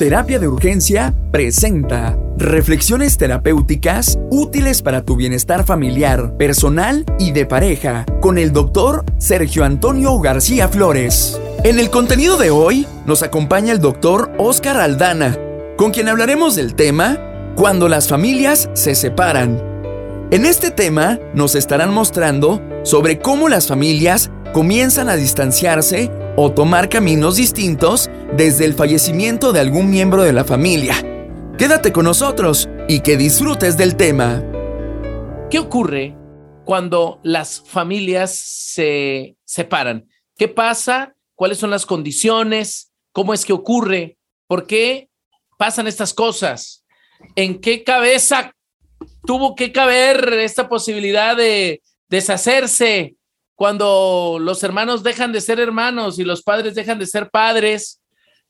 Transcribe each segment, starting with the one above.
Terapia de Urgencia presenta reflexiones terapéuticas útiles para tu bienestar familiar, personal y de pareja con el doctor Sergio Antonio García Flores. En el contenido de hoy nos acompaña el doctor Oscar Aldana, con quien hablaremos del tema Cuando las familias se separan. En este tema nos estarán mostrando sobre cómo las familias comienzan a distanciarse o tomar caminos distintos desde el fallecimiento de algún miembro de la familia. Quédate con nosotros y que disfrutes del tema. ¿Qué ocurre cuando las familias se separan? ¿Qué pasa? ¿Cuáles son las condiciones? ¿Cómo es que ocurre? ¿Por qué pasan estas cosas? ¿En qué cabeza tuvo que caber esta posibilidad de deshacerse cuando los hermanos dejan de ser hermanos y los padres dejan de ser padres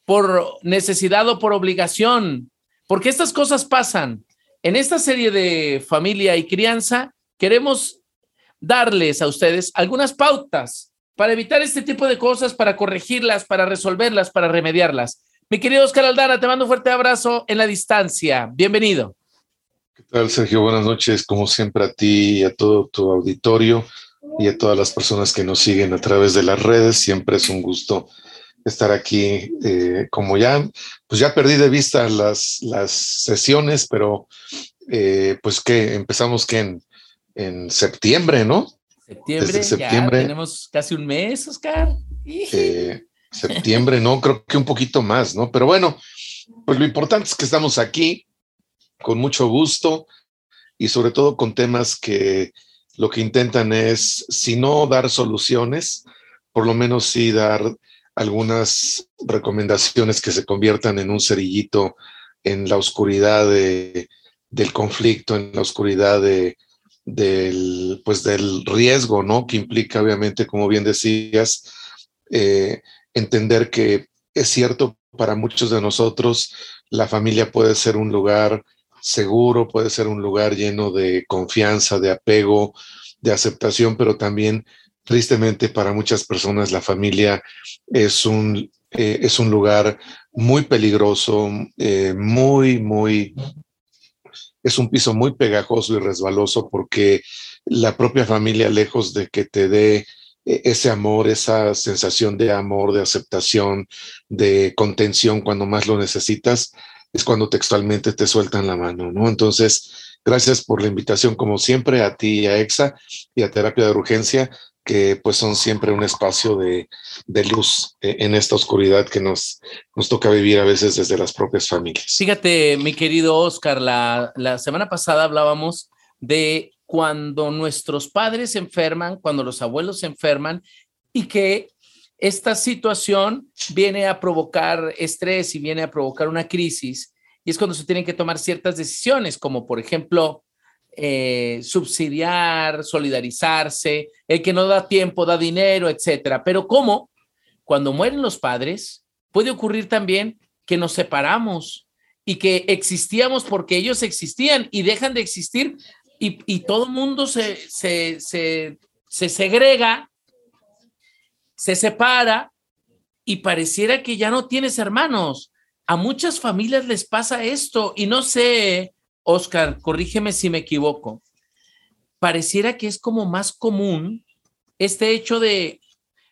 por necesidad o por obligación. Porque estas cosas pasan. En esta serie de familia y crianza queremos darles a ustedes algunas pautas para evitar este tipo de cosas, para corregirlas, para resolverlas, para remediarlas. Mi querido Oscar Aldana, te mando un fuerte abrazo en la distancia. Bienvenido. ¿Qué tal, Sergio? Buenas noches, como siempre a ti y a todo tu auditorio y a todas las personas que nos siguen a través de las redes. Siempre es un gusto estar aquí. Eh, como ya, pues ya perdí de vista las, las sesiones, pero eh, pues que empezamos que en, en septiembre, ¿no? Septiembre, Desde septiembre. Ya tenemos casi un mes, Oscar. Eh, septiembre, no, creo que un poquito más, ¿no? Pero bueno, pues lo importante es que estamos aquí con mucho gusto y sobre todo con temas que lo que intentan es, si no dar soluciones, por lo menos sí dar algunas recomendaciones que se conviertan en un cerillito en la oscuridad del conflicto, en la oscuridad del, pues del riesgo, ¿no? Que implica, obviamente, como bien decías, eh, entender que es cierto para muchos de nosotros, la familia puede ser un lugar seguro, puede ser un lugar lleno de confianza, de apego, de aceptación, pero también tristemente para muchas personas la familia es un, eh, es un lugar muy peligroso, eh, muy, muy, es un piso muy pegajoso y resbaloso porque la propia familia, lejos de que te dé eh, ese amor, esa sensación de amor, de aceptación, de contención cuando más lo necesitas, es cuando textualmente te sueltan la mano, ¿no? Entonces, gracias por la invitación, como siempre, a ti y a EXA y a Terapia de Urgencia, que pues son siempre un espacio de, luz eh, en esta oscuridad que nos, nos toca vivir a veces desde las propias familias. Fíjate, mi querido Oscar, la, la semana pasada hablábamos de cuando nuestros padres se enferman, cuando los abuelos se enferman y que esta situación viene a provocar estrés y viene a provocar una crisis y es cuando se tienen que tomar ciertas decisiones, como por ejemplo eh, subsidiar, solidarizarse, el que no da tiempo da dinero, etcétera. Pero ¿cómo? Cuando mueren los padres, puede ocurrir también que nos separamos y que existíamos porque ellos existían y dejan de existir y, y todo el mundo se, se, se, se segrega se separa y pareciera que ya no tienes hermanos. A muchas familias les pasa esto y no sé, Oscar, corrígeme si me equivoco. Pareciera que es como más común este hecho de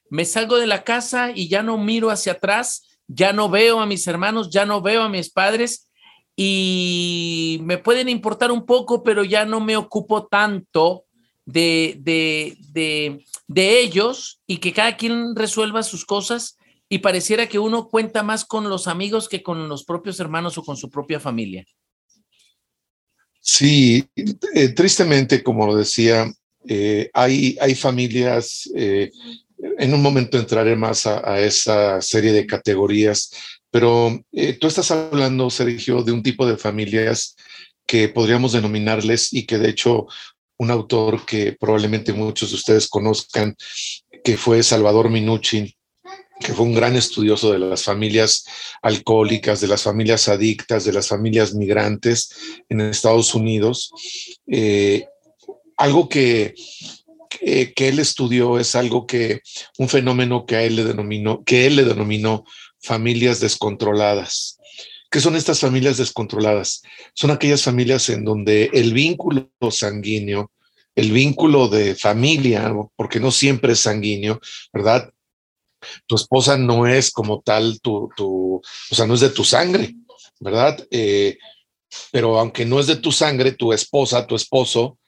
me salgo de la casa y ya no miro hacia atrás, ya no veo a mis hermanos, ya no veo a mis padres y me pueden importar un poco, pero ya no me ocupo tanto de, de, de, de ellos y que cada quien resuelva sus cosas y pareciera que uno cuenta más con los amigos que con los propios hermanos o con su propia familia. Sí, eh, tristemente, como lo decía, eh, hay, hay familias, eh, en un momento entraré más a, esa serie de categorías, pero tú estás hablando, Sergio, de un tipo de familias que podríamos denominarles y que de hecho un autor que probablemente muchos de ustedes conozcan, que fue Salvador Minucci, que fue un gran estudioso de las familias alcohólicas, de las familias adictas, de las familias migrantes en Estados Unidos. Eh, algo que, que, él estudió es algo que, un fenómeno que a él le denominó, que él le denominó familias descontroladas. ¿Qué son estas familias descontroladas? Son aquellas familias en donde el vínculo sanguíneo, el vínculo de familia, porque no siempre es sanguíneo, ¿verdad? Tu esposa no es como tal tu, o sea, no es de tu sangre, ¿verdad? Eh, pero aunque no es de tu sangre, tu esposa, tu esposo,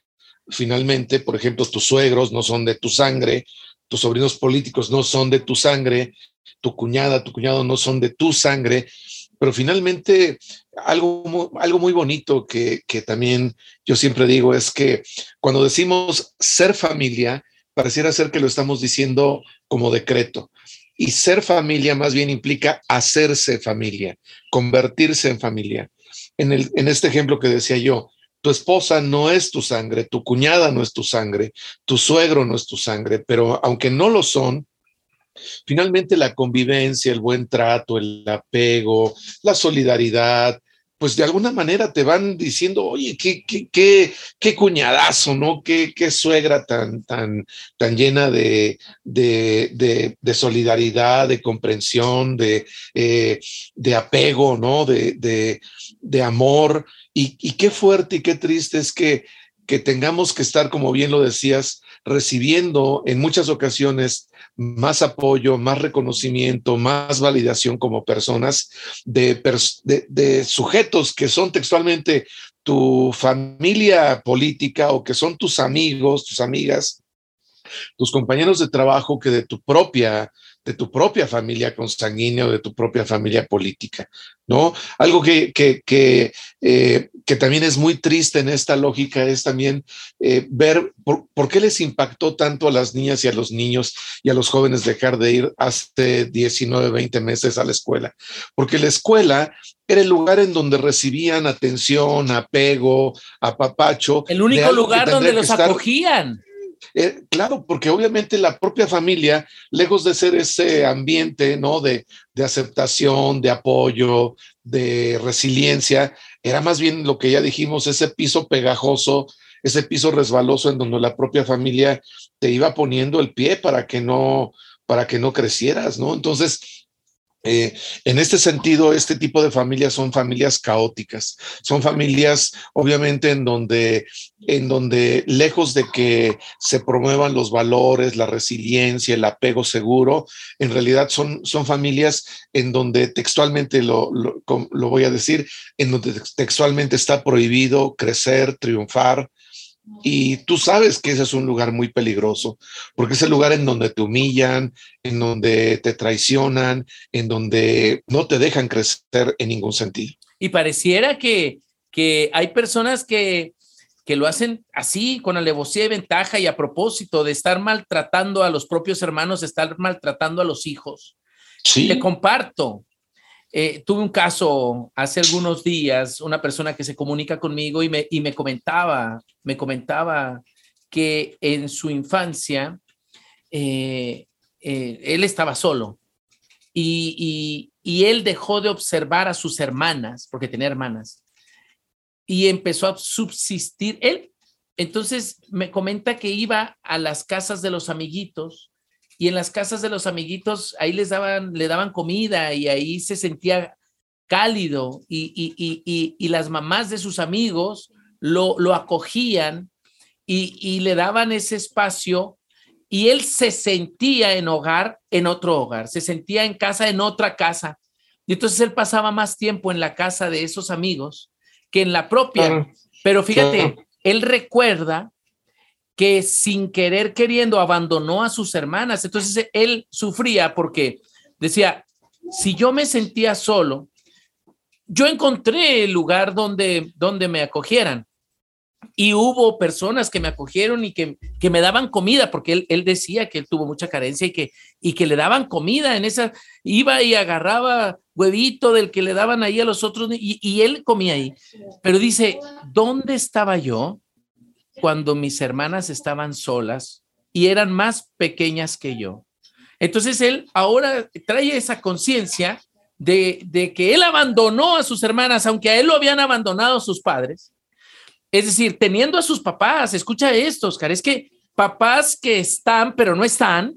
finalmente, por ejemplo, tus suegros no son de tu sangre, tus sobrinos políticos no son de tu sangre, tu cuñada, tu cuñado no son de tu sangre, pero finalmente algo algo muy bonito que, que también yo siempre digo es que cuando decimos ser familia, pareciera ser que lo estamos diciendo como decreto. Y ser familia más bien implica hacerse familia, convertirse en familia. En, el, en este ejemplo que decía yo, tu esposa no es tu sangre, tu cuñada no es tu sangre, tu suegro no es tu sangre, pero aunque no lo son, finalmente la convivencia, el buen trato, el apego, la solidaridad, pues de alguna manera te van diciendo, oye, qué, qué, qué, cuñadazo, ¿no? Qué, qué suegra tan, tan, tan llena de, de, de, solidaridad, de comprensión, de, eh, de apego, ¿no? De, de, de amor. Y, y, qué fuerte y qué triste es que, que tengamos que estar, como bien lo decías, recibiendo en muchas ocasiones más apoyo, más reconocimiento, más validación como personas de, sujetos que son textualmente tu familia política o que son tus amigos, tus amigas, tus compañeros de trabajo que de tu propia de tu propia familia consanguínea o de tu propia familia política, ¿no? Algo que, que, que, eh, que también es muy triste en esta lógica es también eh, ver por, por, qué les impactó tanto a las niñas y a los niños y a los jóvenes dejar de ir hace 19, 20 meses a la escuela. Porque la escuela era el lugar en donde recibían atención, apego, apapacho. El único lugar donde los acogían eh, claro, porque obviamente la propia familia, lejos de ser ese ambiente, ¿no? De, de aceptación, de apoyo, de resiliencia, era más bien lo que ya dijimos, ese piso pegajoso, ese piso resbaloso en donde la propia familia te iba poniendo el pie para que no, para que no crecieras, ¿no? Entonces, eh, en este sentido, este tipo de familias son familias caóticas, son familias obviamente en donde, en donde lejos de que se promuevan los valores, la resiliencia, el apego seguro, en realidad son, son familias en donde textualmente lo, lo, lo voy a decir, en donde textualmente está prohibido crecer, triunfar, y tú sabes que ese es un lugar muy peligroso, porque es el lugar en donde te humillan, en donde te traicionan, en donde no te dejan crecer en ningún sentido. Y pareciera que, que hay personas que, que lo hacen así, con alevosía y ventaja, y a propósito de estar maltratando a los propios hermanos, de estar maltratando a los hijos. Sí. Te comparto, eh, tuve un caso hace algunos días, una persona que se comunica conmigo y me, y me comentaba, me comentaba que en su infancia eh, eh, él estaba solo y, y, y, él dejó de observar a sus hermanas, porque tenía hermanas, y empezó a subsistir. Él, entonces, me comenta que iba a las casas de los amiguitos y en las casas de los amiguitos ahí les daban, le daban comida y ahí se sentía cálido y, y, y, y las mamás de sus amigos lo, lo acogían y, le daban ese espacio y él se sentía en hogar en otro hogar, se sentía en casa en otra casa. Y entonces él pasaba más tiempo en la casa de esos amigos que en la propia. Pero fíjate, él recuerda que sin querer queriendo abandonó a sus hermanas. Entonces él sufría porque decía, si yo me sentía solo, yo encontré el lugar donde, donde me acogieran. Y hubo personas que me acogieron y que, que me daban comida, porque él, él, decía que él tuvo mucha carencia y que, y que le daban comida en esa, iba y agarraba huevito del que le daban ahí a los otros y, y él comía ahí. Pero dice, ¿dónde estaba yo? Cuando mis hermanas estaban solas y eran más pequeñas que yo. Entonces él ahora trae esa conciencia de, de, que él abandonó a sus hermanas, aunque a él lo habían abandonado sus padres. Es decir, teniendo a sus papás, escucha esto, Oscar, es que papás que están, pero no están,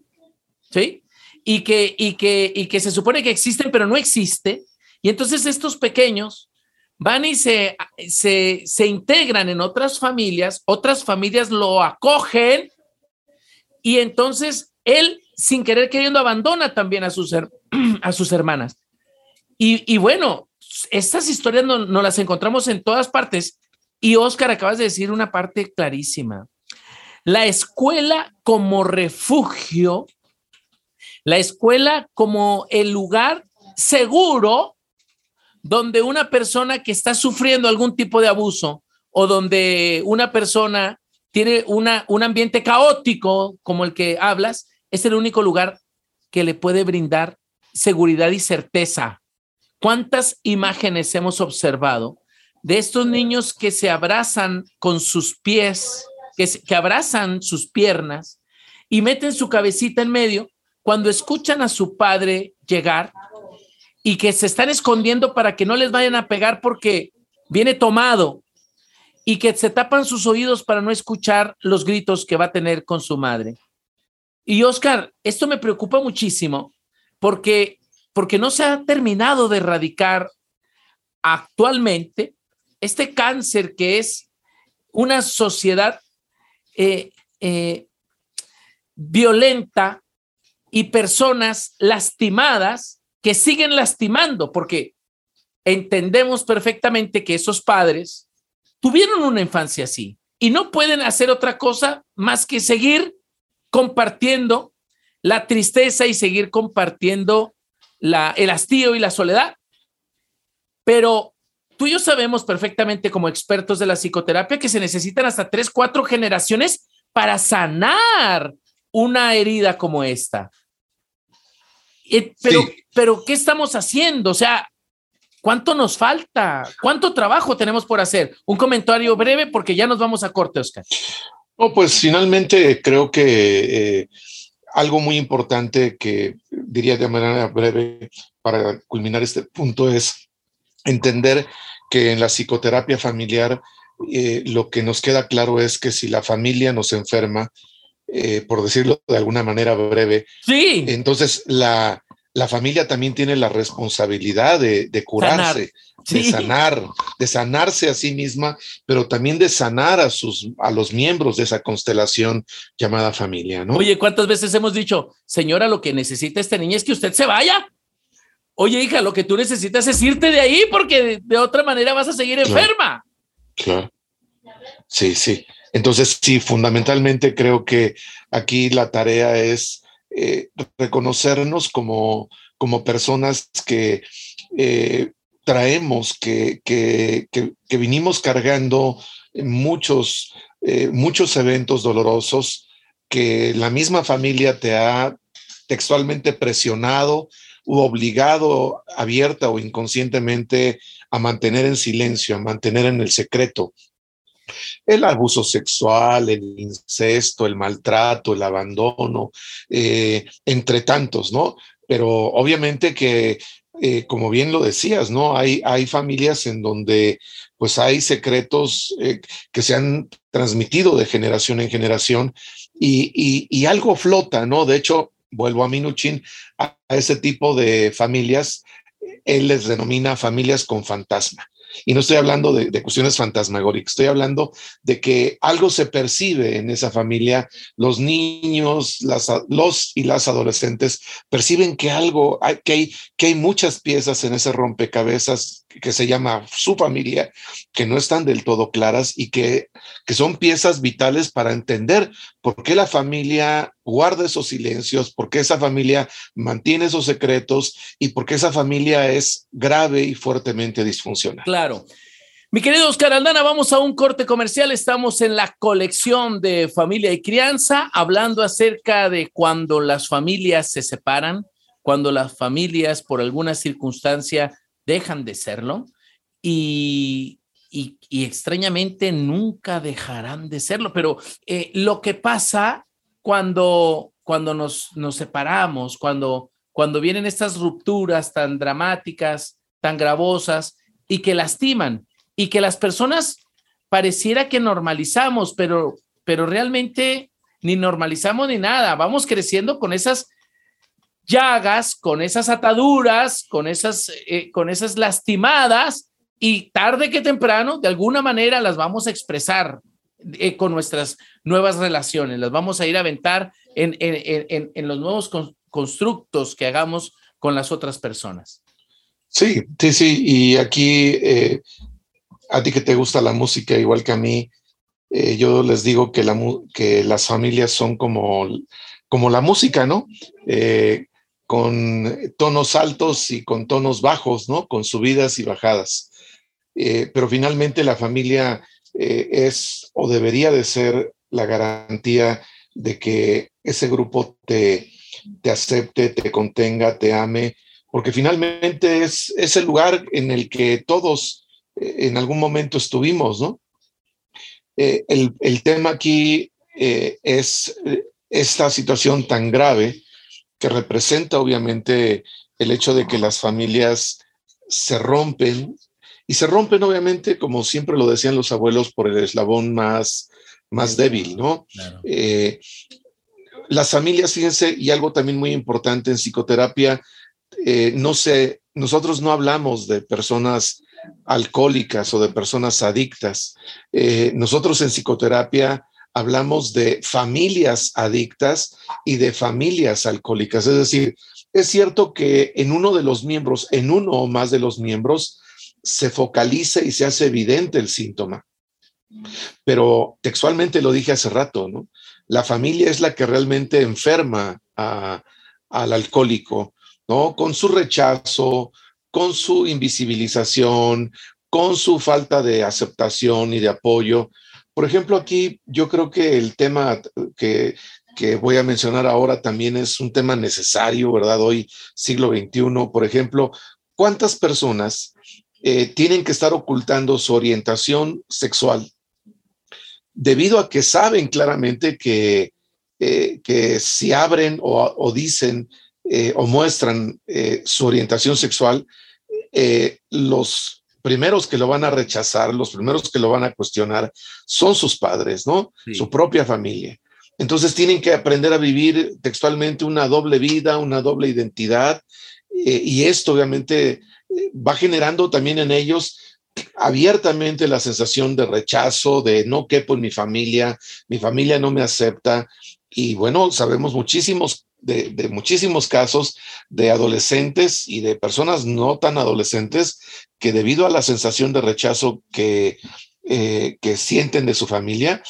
¿sí? Y que, y que, y que se supone que existen, pero no existe, Y entonces estos pequeños van y se, se, se integran en otras familias, otras familias lo acogen y entonces él, sin querer queriendo, abandona también a sus, a sus hermanas. Y, y bueno, estas historias no, no, las encontramos en todas partes. Y Oscar, acabas de decir una parte clarísima. La escuela como refugio, la escuela como el lugar seguro donde una persona que está sufriendo algún tipo de abuso o donde una persona tiene una, un ambiente caótico como el que hablas, es el único lugar que le puede brindar seguridad y certeza. ¿Cuántas imágenes hemos observado de estos niños que se abrazan con sus pies, que, que abrazan sus piernas y meten su cabecita en medio cuando escuchan a su padre llegar y que se están escondiendo para que no les vayan a pegar porque viene tomado y que se tapan sus oídos para no escuchar los gritos que va a tener con su madre. Y Oscar, esto me preocupa muchísimo porque, porque no se ha terminado de erradicar actualmente este cáncer que es una sociedad eh, eh, violenta y personas lastimadas que siguen lastimando, porque entendemos perfectamente que esos padres tuvieron una infancia así y no pueden hacer otra cosa más que seguir compartiendo la tristeza y seguir compartiendo el hastío y la soledad. Pero tú y yo sabemos perfectamente como expertos de la psicoterapia que se necesitan hasta tres, cuatro generaciones para sanar una herida como esta. Eh, pero, sí. pero, ¿qué estamos haciendo? O sea, ¿Cuánto nos falta? ¿Cuánto trabajo tenemos por hacer? Un comentario breve porque ya nos vamos a corte, Oscar. No, pues finalmente creo que eh, algo muy importante que diría de manera breve para culminar este punto es entender que en la psicoterapia familiar eh, lo que nos queda claro es que si la familia nos enferma, eh, por decirlo de alguna manera breve, sí. entonces la, la familia también tiene la responsabilidad de, de curarse, sanar. Sí. de sanar, de sanarse a sí misma, pero también de sanar a sus a los miembros de esa constelación llamada familia, ¿no? Oye, ¿cuántas veces hemos dicho, señora, lo que necesita esta niña es que usted se vaya? Oye, hija, lo que tú necesitas es irte de ahí porque de, de otra manera vas a seguir claro. enferma. Claro. Sí, sí. Entonces, sí, fundamentalmente creo que aquí la tarea es eh, reconocernos como, como personas que eh, traemos, que, que, que, vinimos cargando muchos, eh, muchos eventos dolorosos que la misma familia te ha textualmente presionado u obligado abierta o inconscientemente a mantener en silencio, a mantener en el secreto el abuso sexual, el incesto, el maltrato, el abandono, eh, entre tantos, ¿no? Pero obviamente que, eh, como bien lo decías, ¿no? Hay, hay familias en donde pues hay secretos eh, que se han transmitido de generación en generación y, y, algo flota, ¿no? De hecho, vuelvo a Minuchin, a ese tipo de familias, él les denomina familias con fantasma. Y no estoy hablando de, cuestiones fantasmagóricas, estoy hablando de que algo se percibe en esa familia. Los niños, las, los y las adolescentes perciben que algo, que, hay, que hay muchas piezas en ese rompecabezas que se llama su familia, que no están del todo claras y que, que son piezas vitales para entender por qué la familia guarda esos silencios, por qué esa familia mantiene esos secretos y por qué esa familia es grave y fuertemente disfuncional. Claro. Mi querido Oscar Aldana, vamos a un corte comercial. Estamos en la colección de familia y crianza, hablando acerca de cuando las familias se separan, cuando las familias por alguna circunstancia dejan de serlo y, y, extrañamente nunca dejarán de serlo. Pero eh, lo que pasa cuando, cuando nos, nos separamos, cuando, cuando vienen estas rupturas tan dramáticas, tan gravosas y que lastiman y que las personas pareciera que normalizamos, pero, pero realmente ni normalizamos ni nada, vamos creciendo con esas llagas, con esas ataduras, con esas, eh, con esas lastimadas y tarde que temprano, de alguna manera, las vamos a expresar eh, con nuestras nuevas relaciones, las vamos a ir a aventar en, en, en, los nuevos constructos que hagamos con las otras personas. Sí, sí, sí, y aquí eh, a ti que te gusta la música igual que a mí, eh, yo les digo que, la, que las familias son como, como la música, ¿no? Con tonos altos y con tonos bajos, ¿no? Con subidas y bajadas. pero finalmente la familia eh, es o debería de ser la garantía de que ese grupo te, te acepte, te contenga, te ame, porque finalmente es, es el lugar en el que todos eh, en algún momento estuvimos, ¿no? Eh, el, el, tema aquí es esta situación tan grave que representa obviamente el hecho de que las familias se rompen y se rompen, obviamente, como siempre lo decían los abuelos, por el eslabón más, más débil, ¿no? Eh, las familias, fíjense, y algo también muy importante en psicoterapia, eh, no sé, nosotros no hablamos de personas alcohólicas o de personas adictas. Eh, nosotros en psicoterapia hablamos de familias adictas y de familias alcohólicas. Es decir, es cierto que en uno de los miembros, en uno o más de los miembros, se focaliza y se hace evidente el síntoma. Pero textualmente lo dije hace rato, ¿no? La familia es la que realmente enferma al alcohólico, ¿no? Con su rechazo, con su invisibilización, con su falta de aceptación y de apoyo. Por ejemplo, aquí yo creo que el tema que, voy a mencionar ahora también es un tema necesario, ¿verdad? Hoy, siglo XXI, por ejemplo, ¿cuántas personas eh, tienen que estar ocultando su orientación sexual debido a que saben claramente que, eh, que si abren o, dicen eh, o muestran su orientación sexual, los primeros que lo van a rechazar, los primeros que lo van a cuestionar son sus padres, ¿no? Su propia familia. Entonces tienen que aprender a vivir textualmente una doble vida, una doble identidad, y esto obviamente va generando también en ellos abiertamente la sensación de rechazo, de no quepo en mi familia, mi familia no me acepta. Y bueno, sabemos muchísimos de, muchísimos casos de adolescentes y de personas no tan adolescentes que debido a la sensación de rechazo que, eh, que sienten de su familia,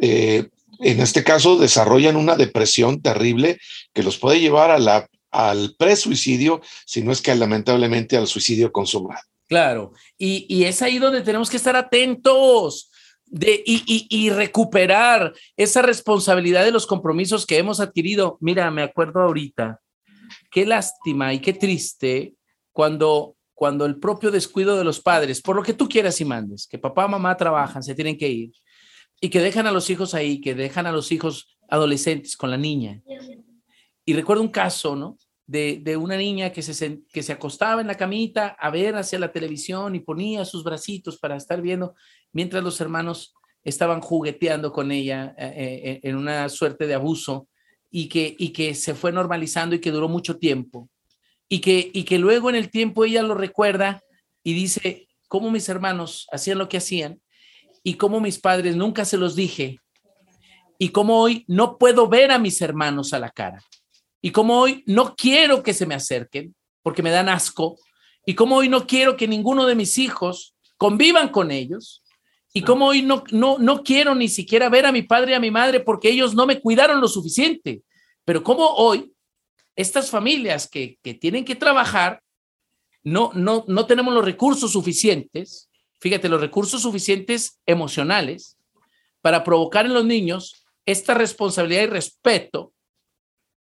eh, en este caso desarrollan una depresión terrible que los puede llevar a la al presuicidio, sino es que lamentablemente al suicidio consumado. Claro, y, es ahí donde tenemos que estar atentos de, y, y, recuperar esa responsabilidad de los compromisos que hemos adquirido. Mira, me acuerdo ahorita, qué lástima y qué triste cuando, cuando el propio descuido de los padres, por lo que tú quieras y mandes, que papá, mamá trabajan, se tienen que ir, y que dejan a los hijos ahí, que dejan a los hijos adolescentes con la niña y recuerdo un caso, ¿no? De, de, una niña que se, que se acostaba en la camita a ver hacia la televisión y ponía sus bracitos para estar viendo, mientras los hermanos estaban jugueteando con ella eh, eh, en una suerte de abuso y que, y que se fue normalizando y que duró mucho tiempo. Y que, y que luego en el tiempo ella lo recuerda y dice, cómo mis hermanos hacían lo que hacían y cómo mis padres nunca se los dije y cómo hoy no puedo ver a mis hermanos a la cara. Y como hoy no quiero que se me acerquen porque me dan asco. Y como hoy no quiero que ninguno de mis hijos convivan con ellos. Y como hoy no, no, no quiero ni siquiera ver a mi padre y a mi madre porque ellos no me cuidaron lo suficiente. Pero como hoy estas familias que, que tienen que trabajar no, no, no tenemos los recursos suficientes, fíjate, los recursos suficientes emocionales para provocar en los niños esta responsabilidad y respeto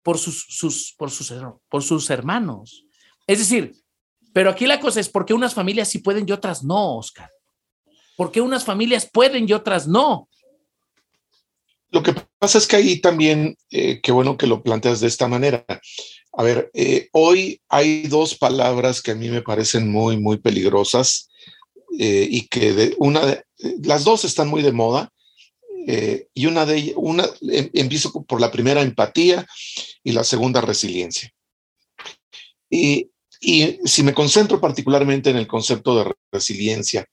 por sus, sus, por, sus, por sus hermanos. Es decir, pero aquí la cosa es por qué unas familias sí pueden y otras no, Oscar. ¿Por qué unas familias pueden y otras no? Lo que pasa es que ahí también, eh, qué bueno que lo planteas de esta manera. A ver, eh, hoy hay dos palabras que a mí me parecen muy, muy peligrosas eh, y que de, una de, las dos están muy de moda eh, y una de ellas, una, em, empiezo por la primera empatía y la segunda resiliencia. Y, si me concentro particularmente en el concepto de resiliencia,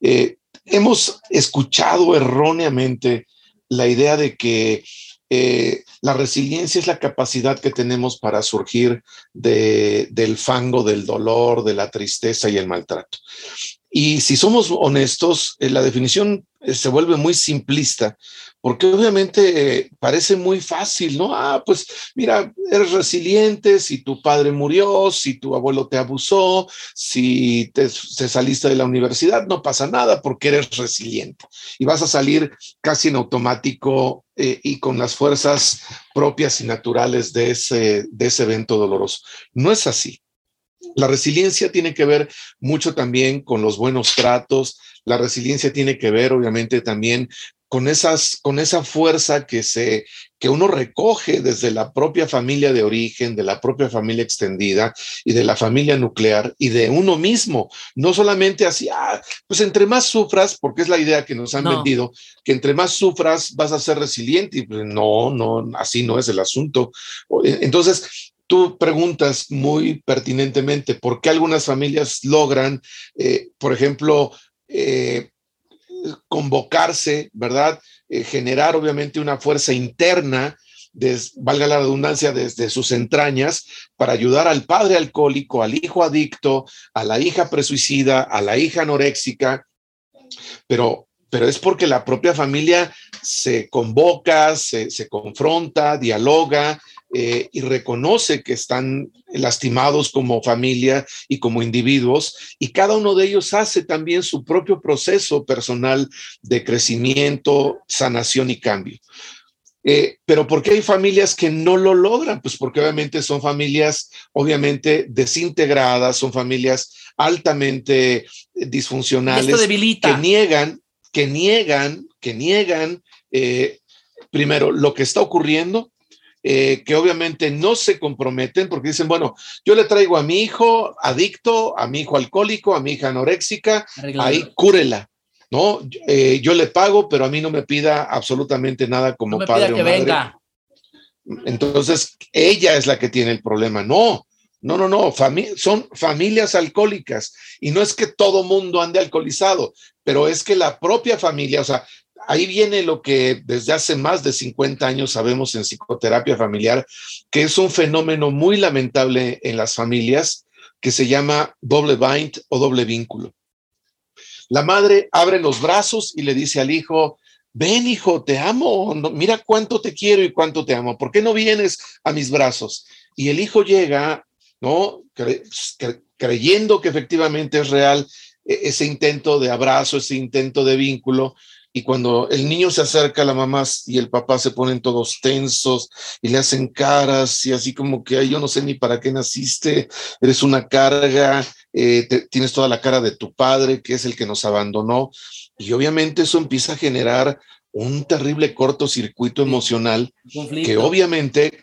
eh, hemos escuchado erróneamente la idea de que eh, la resiliencia es la capacidad que tenemos para surgir del fango, del dolor, de la tristeza y el maltrato. Y si somos honestos, eh, la definición eh, se vuelve muy simplista, porque obviamente eh, parece muy fácil, ¿no? Ah, pues mira, eres resiliente si tu padre murió, si tu abuelo te abusó, si te, saliste de la universidad, no pasa nada porque eres resiliente y vas a salir casi en automático y con las fuerzas propias y naturales de ese, de ese evento doloroso. No es así. La resiliencia tiene que ver mucho también con los buenos tratos, la resiliencia tiene que ver obviamente también con esas con esa fuerza que se que uno recoge desde la propia familia de origen, de la propia familia extendida y de la familia nuclear y de uno mismo, no solamente así, ah, pues entre más sufras, porque es la idea que nos han vendido, que entre más sufras vas a ser resiliente y pues no, no, así no es el asunto. Entonces, tú preguntas muy pertinentemente por qué algunas familias logran, eh, por ejemplo, eh, convocarse, ¿verdad? Eh, generar obviamente una fuerza interna, valga la redundancia, desde sus entrañas, para ayudar al padre alcohólico, al hijo adicto, a la hija presuicida, a la hija anoréxica, pero, pero es porque la propia familia se convoca, se confronta, dialoga, eh, y reconoce que están lastimados como familia y como individuos, y cada uno de ellos hace también su propio proceso personal de crecimiento, sanación y cambio. Eh, pero ¿por qué hay familias que no lo logran? Pues porque obviamente son familias, obviamente desintegradas, son familias altamente disfuncionales, que niegan, que niegan, que niegan, eh, primero, lo que está ocurriendo eh, que obviamente no se comprometen porque dicen, bueno, yo le traigo a mi hijo adicto, a mi hijo alcohólico, a mi hija anoréxica, ahí cúrela. ¿no? Eh, yo le pago, pero a mí no me pida absolutamente nada como padre o madre. Venga. Entonces, ella es la que tiene el problema. No, no, no, no, son familias alcohólicas y no es que todo mundo ande alcoholizado, pero es que la propia familia, o sea, ahí viene lo que desde hace más de 50 años sabemos en psicoterapia familiar, que es un fenómeno muy lamentable en las familias que se llama doble bind o doble vínculo. La madre abre los brazos y le dice al hijo, ven hijo, te amo, mira cuánto te quiero y cuánto te amo, ¿por qué no vienes a mis brazos? Y el hijo llega, ¿no? creyendo que efectivamente es real e-, ese intento de abrazo, ese intento de vínculo, y cuando el niño se acerca a la mamá y el papá se ponen todos tensos y le hacen caras y así como que yo no sé ni para qué naciste, eres una carga, eh, tienes toda la cara de tu padre, que es el que nos abandonó. Y obviamente eso empieza a generar un terrible cortocircuito emocional que obviamente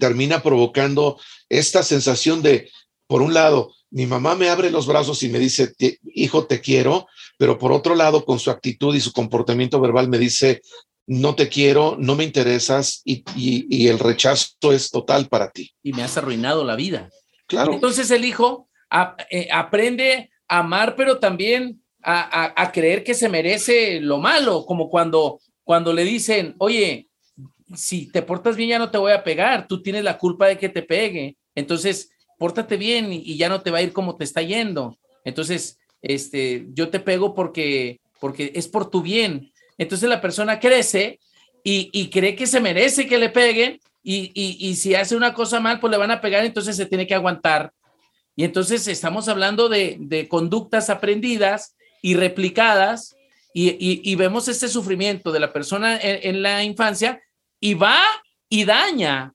termina provocando esta sensación de, por un lado, mi mamá me abre los brazos y me dice, hijo, te quiero, pero por otro lado, con su actitud y su comportamiento verbal me dice, no te quiero, no me interesas y, el rechazo es total para ti. Y me has arruinado la vida. Claro. Entonces el hijo eh, aprende a amar, pero también a, creer que se merece lo malo, como cuando, cuando le dicen, oye, si te portas bien ya no te voy a pegar, tú tienes la culpa de que te pegue. Entonces, pórtate bien y, ya no te va a ir como te está yendo. Entonces, este, yo te pego porque, porque es por tu bien. Entonces la persona crece y, cree que se merece que le peguen y, si hace una cosa mal, pues le van a pegar, entonces se tiene que aguantar. Y entonces estamos hablando de, conductas aprendidas y replicadas y, vemos este sufrimiento de la persona en, la infancia y va y daña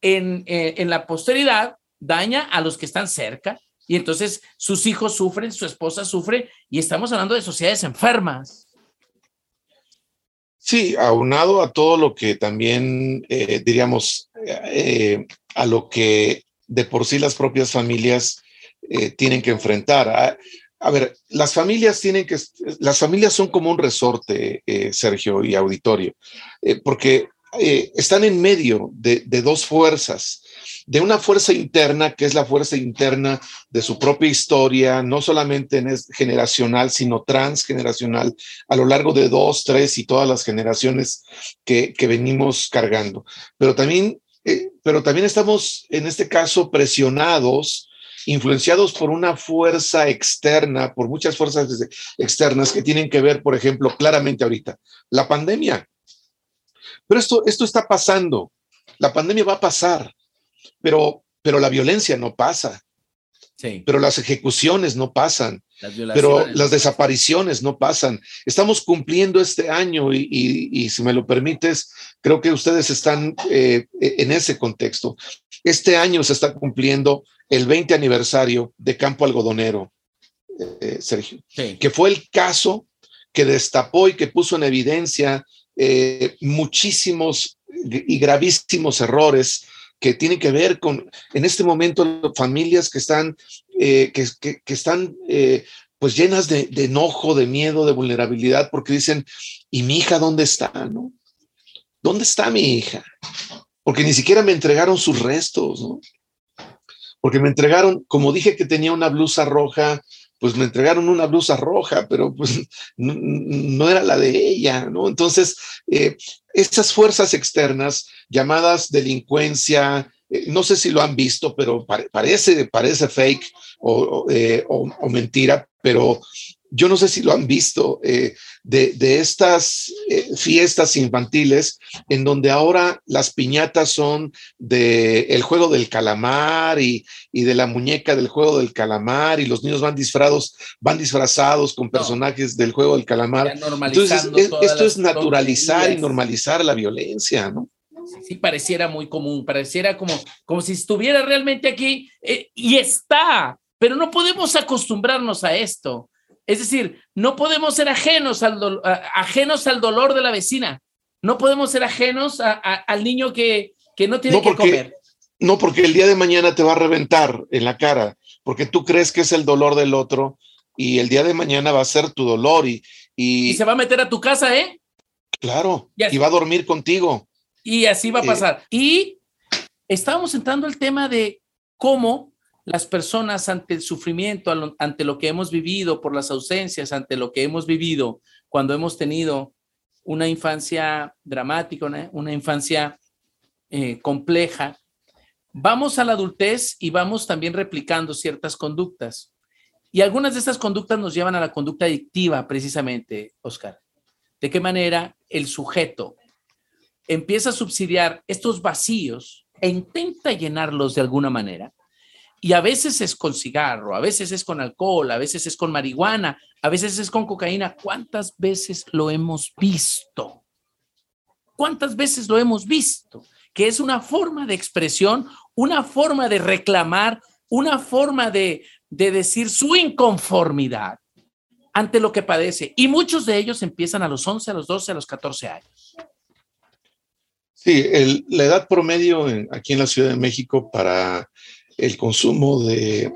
en, eh, en la posteridad daña a los que están cerca y entonces sus hijos sufren, su esposa sufre y estamos hablando de sociedades enfermas. Sí, aunado a todo lo que también eh, diríamos, eh, a lo que de por sí las propias familias eh, tienen que enfrentar. A, a, ver, las familias tienen que, las familias son como un resorte, Sergio y auditorio, porque están en medio de dos fuerzas de una fuerza interna que es la fuerza interna de su propia historia, no solamente en generacional, sino transgeneracional, a lo largo de dos, tres y todas las generaciones que, que venimos cargando. Pero también, eh, pero también estamos en este caso presionados influenciados por una fuerza externa, por muchas fuerzas externas que tienen que ver, por ejemplo, claramente ahorita, la pandemia. Pero esto, esto está pasando, la pandemia va a pasar, pero, pero la violencia no pasa. Sí. Pero las ejecuciones no pasan, pero las desapariciones no pasan. Estamos cumpliendo este año y, y, si me lo permites, creo que ustedes están eh, en ese contexto. Este año se está cumpliendo el 20 aniversario de Campo Algodonero, eh, Sergio, que fue el caso que destapó y que puso en evidencia eh, muchísimos y gravísimos errores que tienen que ver con, en este momento, familias que están, eh, que, que, están pues llenas de, de, enojo, de miedo, de vulnerabilidad, porque dicen, ¿y mi hija dónde está? ¿no? ¿Dónde está mi hija? Porque ni siquiera me entregaron sus restos, ¿no? porque me entregaron, como dije que tenía una blusa roja, pues me entregaron una blusa roja, pero pues no, era la de ella, ¿no? Entonces, eh, estas fuerzas externas llamadas delincuencia, eh, no sé si lo han visto, pero parece, parece fake o, eh, o mentira, pero yo no sé si lo han visto, eh, de, estas eh, fiestas infantiles en donde ahora las piñatas son de el juego del calamar y, de la muñeca del juego del calamar y los niños van disfrazados, van disfrazados con personajes del juego del calamar. Entonces, esto es naturalizar y normalizar la violencia, ¿no? Sí, pareciera muy común, pareciera como, como si estuviera realmente aquí eh, y está, pero no podemos acostumbrarnos a esto. Es decir, no podemos ser ajenos al, ajenos al dolor de la vecina. No podemos ser ajenos al niño que, que no tiene que comer. No, porque el día de mañana te va a reventar en la cara, porque tú crees que es el dolor del otro y el día de mañana va a ser tu dolor y... Y, se va a meter a tu casa, ¿eh? Claro, y, va a dormir contigo. Y así va a pasar. Y estábamos entrando al tema de cómo las personas ante el sufrimiento, ante lo que hemos vivido, por las ausencias, ante lo que hemos vivido cuando hemos tenido una infancia dramática, una, infancia eh, compleja, vamos a la adultez y vamos también replicando ciertas conductas. Y algunas de estas conductas nos llevan a la conducta adictiva, precisamente, Oscar. ¿De qué manera el sujeto empieza a subsidiar estos vacíos e intenta llenarlos de alguna manera? Y a veces es con cigarro, a veces es con alcohol, a veces es con marihuana, a veces es con cocaína. ¿Cuántas veces lo hemos visto? ¿Cuántas veces lo hemos visto? Que es una forma de expresión, una forma de reclamar, una forma de, decir su inconformidad ante lo que padece. Y muchos de ellos empiezan a los 11, a los 12, a los 14 años. Sí, la edad promedio aquí en la Ciudad de México para el consumo de,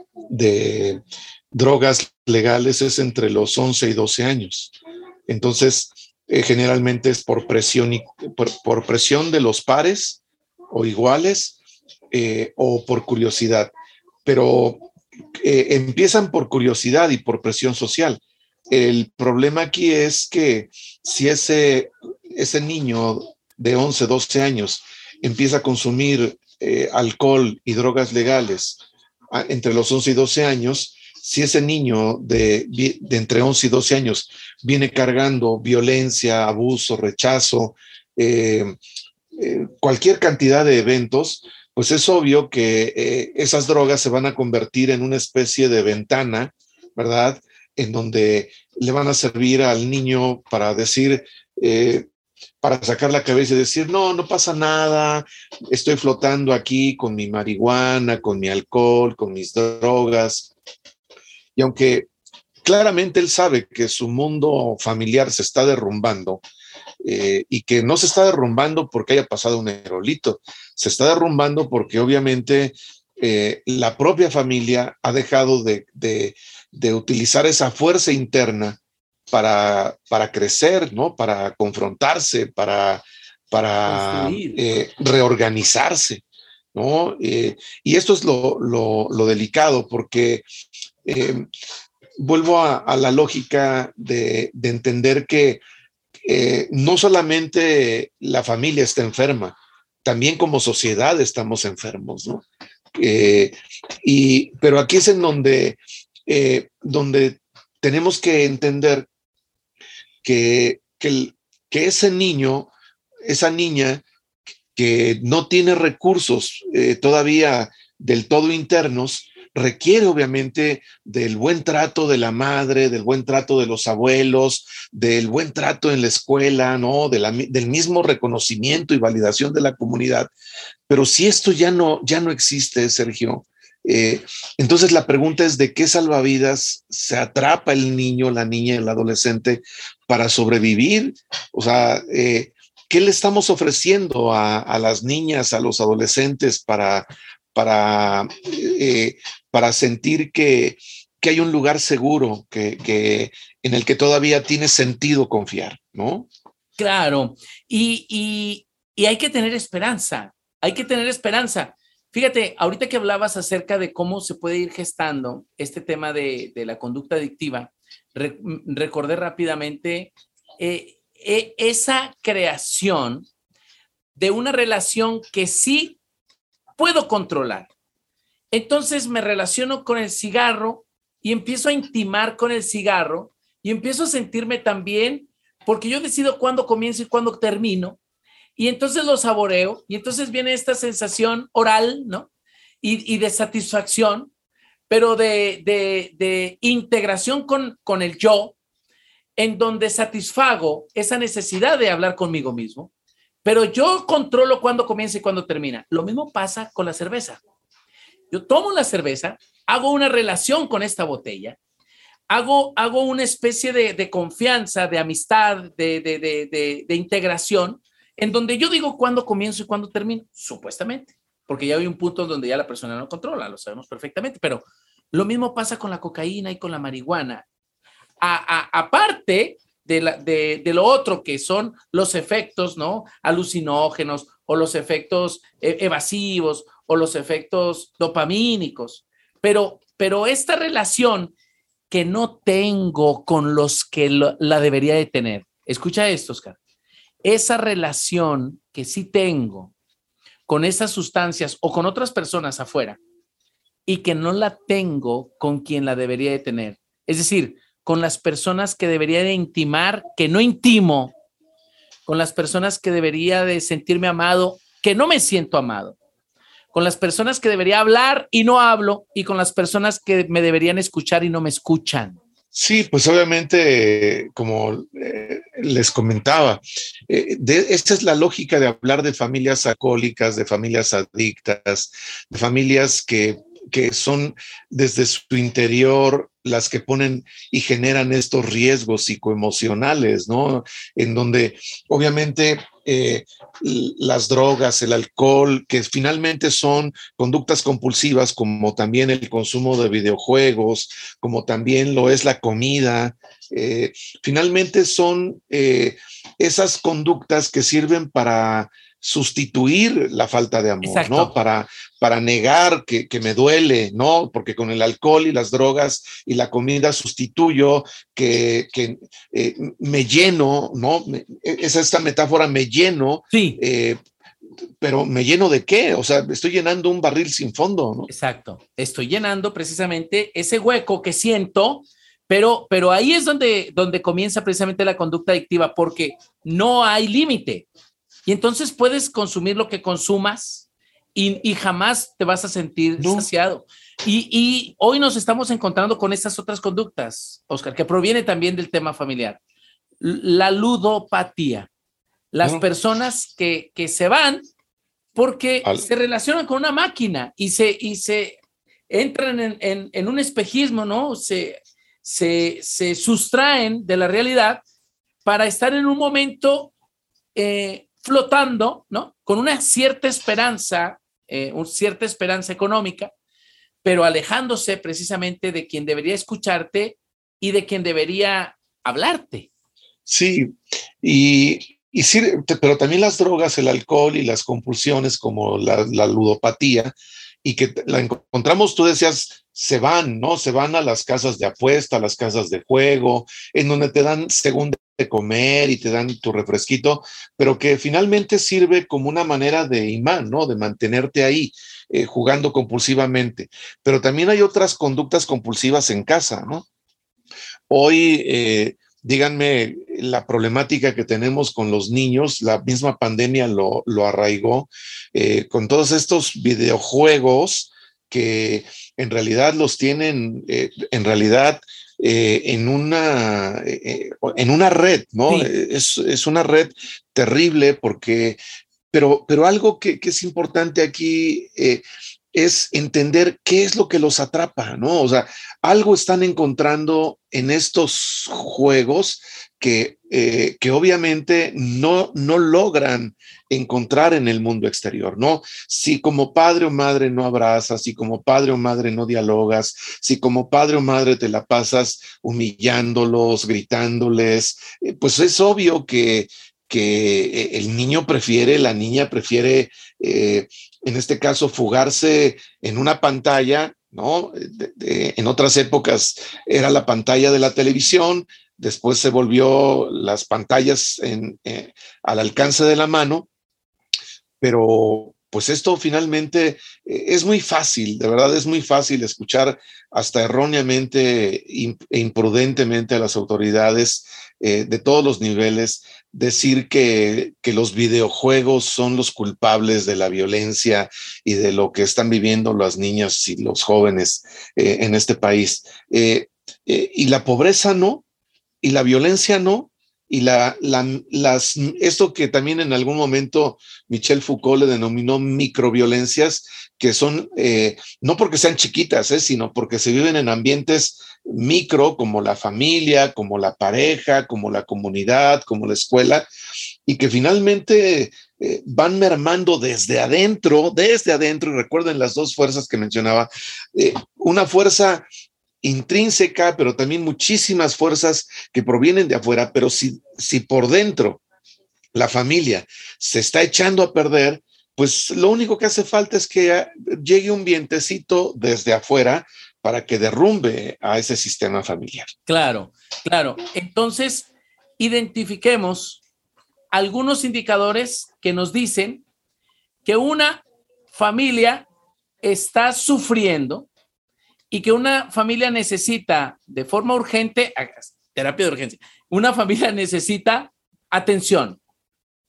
drogas legales es entre los 11 y 12 años. Entonces, eh, generalmente es por presión, por, presión de los pares o iguales eh, o por curiosidad. Pero eh, empiezan por curiosidad y por presión social. El problema aquí es que si ese, ese niño de 11, 12 años empieza a consumir eh, alcohol y drogas legales entre los 11 y 12 años, si ese niño de, entre 11 y 12 años viene cargando violencia, abuso, rechazo, eh, eh, cualquier cantidad de eventos, pues es obvio que esas drogas se van a convertir en una especie de ventana, ¿verdad? En donde le van a servir al niño para decir, para sacar la cabeza y decir, no, no pasa nada, estoy flotando aquí con mi marihuana, con mi alcohol, con mis drogas. Y aunque claramente él sabe que su mundo familiar se está derrumbando eh, y que no se está derrumbando porque haya pasado un aerolito, se está derrumbando porque obviamente eh, la propia familia ha dejado de, de utilizar esa fuerza interna para, para crecer, ¿no? Para confrontarse, para, para eh, reorganizarse. ¿no? Eh, y esto es lo, delicado, porque eh, vuelvo a, la lógica de, entender que eh, no solamente la familia está enferma, también como sociedad estamos enfermos, ¿no? y, pero aquí es en donde, donde tenemos que entender que, que, ese niño, esa niña, que no tiene recursos eh, todavía del todo internos, requiere obviamente del buen trato de la madre, del buen trato de los abuelos, del buen trato en la escuela, ¿no? del mismo reconocimiento y validación de la comunidad. Pero si esto ya no, ya no existe, Sergio, eh, entonces la pregunta es de qué salvavidas se atrapa el niño, la niña, el adolescente para sobrevivir. O sea, eh, ¿qué le estamos ofreciendo a, las niñas, a los adolescentes para, para, eh, para sentir que, hay un lugar seguro que, en el que todavía tiene sentido confiar, ¿no? Claro, y, hay que tener esperanza, hay que tener esperanza. Fíjate, ahorita que hablabas acerca de cómo se puede ir gestando este tema de, la conducta adictiva, recordé rápidamente eh, e, esa creación de una relación que sí puedo controlar. Entonces me relaciono con el cigarro y empiezo a intimar con el cigarro y empiezo a sentirme también porque yo decido cuándo comienzo y cuándo termino. Y entonces lo saboreo y entonces viene esta sensación oral, ¿no? Y, de satisfacción, pero de, de, integración con, con el yo, en donde satisfago esa necesidad de hablar conmigo mismo, pero yo controlo cuándo comienza y cuándo termina. Lo mismo pasa con la cerveza. Yo tomo la cerveza, hago una relación con esta botella, hago, hago una especie de, confianza, de amistad, de, de, integración, en donde yo digo cuándo comienzo y cuándo termino, supuestamente, porque ya hay un punto donde ya la persona no controla, lo sabemos perfectamente, pero lo mismo pasa con la cocaína y con la marihuana aparte de, lo otro que son los efectos, ¿no? Alucinógenos o los efectos eh, evasivos o los efectos dopamínicos. Pero, pero esta relación que no tengo con los que la debería de tener. Escucha esto, Oscar. Esa relación que sí tengo con esas sustancias o con otras personas afuera y que no la tengo con quien la debería de tener. Es decir, con las personas que debería de intimar, que no intimo, con las personas que debería de sentirme amado, que no me siento amado, con las personas que debería hablar y no hablo, y con las personas que me deberían escuchar y no me escuchan. Sí, pues obviamente, como eh, les comentaba, eh, esta es la lógica de hablar de familias alcohólicas, de familias adictas, de familias que que son desde su interior las que ponen y generan estos riesgos psicoemocionales, ¿no? En donde obviamente eh, las drogas, el alcohol, que finalmente son conductas compulsivas, como también el consumo de videojuegos, como también lo es la comida, eh, finalmente son eh, esas conductas que sirven para sustituir la falta de amor, ¿no? Para, para negar que, me duele, ¿no? Porque con el alcohol y las drogas y la comida sustituyo que, eh, me lleno, ¿no? Es esta metáfora, me lleno. Sí. Eh, pero me lleno de qué? O sea, estoy llenando un barril sin fondo, ¿no? Exacto. Estoy llenando precisamente ese hueco que siento, pero, pero ahí es donde, donde comienza precisamente la conducta adictiva, porque no hay límite. Y entonces puedes consumir lo que consumas y, jamás te vas a sentir saciado. Y, hoy nos estamos encontrando con estas otras conductas, Oscar, que proviene también del tema familiar. La ludopatía. Las personas que, se van porque se relacionan con una máquina y se, y se entran en, un espejismo, ¿no? Se, se, se, sustraen de la realidad para estar en un momento eh, flotando, ¿no? Con una cierta esperanza, eh, una cierta esperanza económica, pero alejándose precisamente de quien debería escucharte y de quien debería hablarte. Sí, y, y pero también las drogas, el alcohol y las compulsiones como la ludopatía, y que la encontramos, tú decías, se van, ¿no? Se van a las casas de apuesta, a las casas de juego, en donde te dan según de comer y te dan tu refresquito, pero que finalmente sirve como una manera de imán, ¿no? De mantenerte ahí eh, jugando compulsivamente. Pero también hay otras conductas compulsivas en casa, ¿no? Hoy, eh, díganme la problemática que tenemos con los niños, la misma pandemia lo, arraigó, eh, con todos estos videojuegos que en realidad los tienen, en realidad eh, en, una, eh, en una red, ¿no? Es, es, una red terrible porque, pero, pero algo que, que es importante aquí eh, es entender qué es lo que los atrapa, ¿no? O sea, algo están encontrando en estos juegos que, eh, que obviamente no, no logran encontrar en el mundo exterior, ¿no? Si como padre o madre no abrazas, si como padre o madre no dialogas, si como padre o madre te la pasas humillándolos, gritándoles, eh, pues es obvio que, que eh, el niño prefiere, la niña prefiere, en este caso, fugarse en una pantalla ¿no? en otras épocas era la pantalla de la televisión, después se volvió las pantallas eh, al alcance de la mano, pero pues esto finalmente eh, es muy fácil, de verdad es muy fácil escuchar hasta erróneamente e imprudentemente a las autoridades eh, de todos los niveles decir que, los videojuegos son los culpables de la violencia y de lo que están viviendo las niñas y los jóvenes en este país. y la pobreza no, y la violencia no, y la, las, esto que también en algún momento Michel Foucault le denominó microviolencias, que son eh, no porque sean chiquitas, eh, sino porque se viven en ambientes micro, como la familia, como la pareja, como la comunidad, como la escuela, y que finalmente eh, van mermando desde adentro, desde adentro, y recuerden las dos fuerzas que mencionaba, una fuerza intrínseca, pero también muchísimas fuerzas que provienen de afuera, pero si, si por dentro la familia se está echando a perder, pues lo único que hace falta es que llegue un vientecito desde afuera para que derrumbe a ese sistema familiar. Claro, claro. Entonces, identifiquemos algunos indicadores que nos dicen que una familia está sufriendo y que una familia necesita de forma urgente, terapia de urgencia, una familia necesita atención.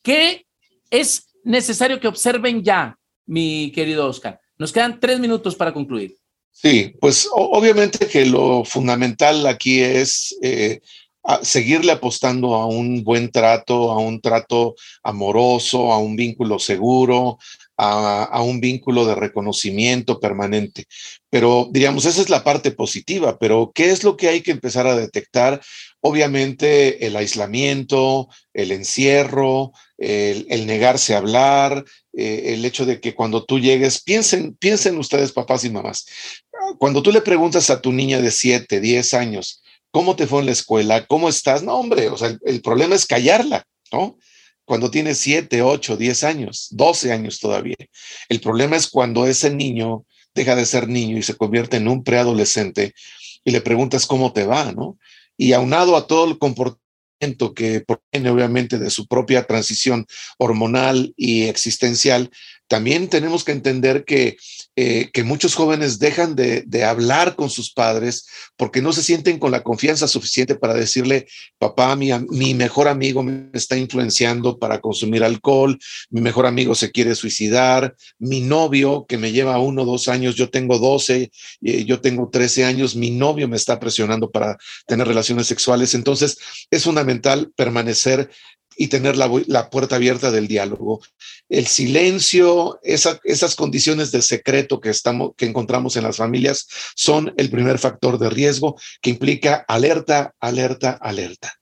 ¿Qué es necesario que observen ya, mi querido Oscar? Nos quedan tres minutos para concluir. Sí, pues obviamente que lo fundamental aquí es eh, seguirle apostando a un buen trato, a un trato amoroso, a un vínculo seguro, a, un vínculo de reconocimiento permanente. Pero, digamos, esa es la parte positiva, pero ¿qué es lo que hay que empezar a detectar? Obviamente el aislamiento, el encierro, el, negarse a hablar, eh, el hecho de que cuando tú llegues, piensen, piensen ustedes, papás y mamás, cuando tú le preguntas a tu niña de 7, 10 años, ¿cómo te fue en la escuela? ¿Cómo estás? No, hombre, o sea, el problema es callarla, ¿no? Cuando tiene 7, 8, 10 años, 12 años todavía. El problema es cuando ese niño deja de ser niño y se convierte en un preadolescente y le preguntas cómo te va, ¿no? Y aunado a todo el comportamiento que proviene obviamente de su propia transición hormonal y existencial, también tenemos que entender que eh, que muchos jóvenes dejan de, hablar con sus padres porque no se sienten con la confianza suficiente para decirle, papá, mi, mi mejor amigo me está influenciando para consumir alcohol, mi mejor amigo se quiere suicidar, mi novio que me lleva uno o dos años, yo tengo 12, eh, yo tengo 13 años, mi novio me está presionando para tener relaciones sexuales. Entonces, es fundamental permanecer y tener la, puerta abierta del diálogo. El silencio, esas condiciones de secreto que, estamos, que encontramos en las familias son el primer factor de riesgo que implica alerta, alerta, alerta.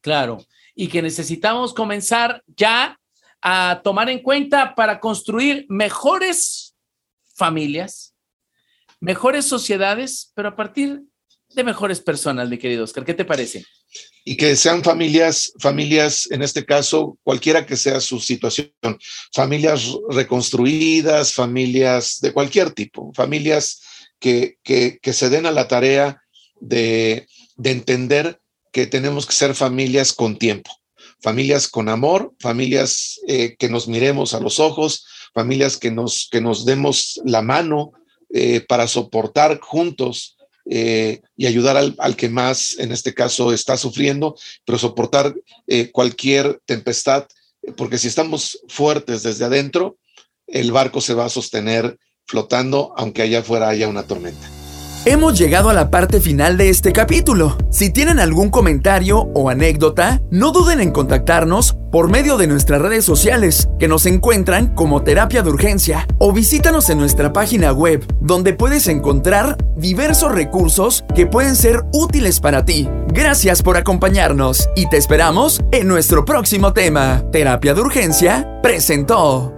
Claro, y que necesitamos comenzar ya a tomar en cuenta para construir mejores familias, mejores sociedades, pero a partir de mejores personas, mi querido Oscar. ¿Qué te parece? Y que sean familias, familias, en este caso, cualquiera que sea su situación, familias reconstruidas, familias de cualquier tipo, familias que, que, se den a la tarea de, de entender que tenemos que ser familias con tiempo, familias con amor, familias eh, que nos miremos a los ojos, familias que nos, que nos demos la mano eh, para soportar juntos eh, y ayudar al, al, que más, en este caso, está sufriendo, pero soportar cualquier tempestad, porque si estamos fuertes desde adentro, el barco se va a sostener flotando, aunque allá afuera haya una tormenta. Hemos llegado a la parte final de este capítulo. Si tienen algún comentario o anécdota, no duden en contactarnos por medio de nuestras redes sociales, que nos encuentran como Terapia de Urgencia, o visítanos en nuestra página web, donde puedes encontrar diversos recursos que pueden ser útiles para ti. Gracias por acompañarnos y te esperamos en nuestro próximo tema. Terapia de Urgencia presentó.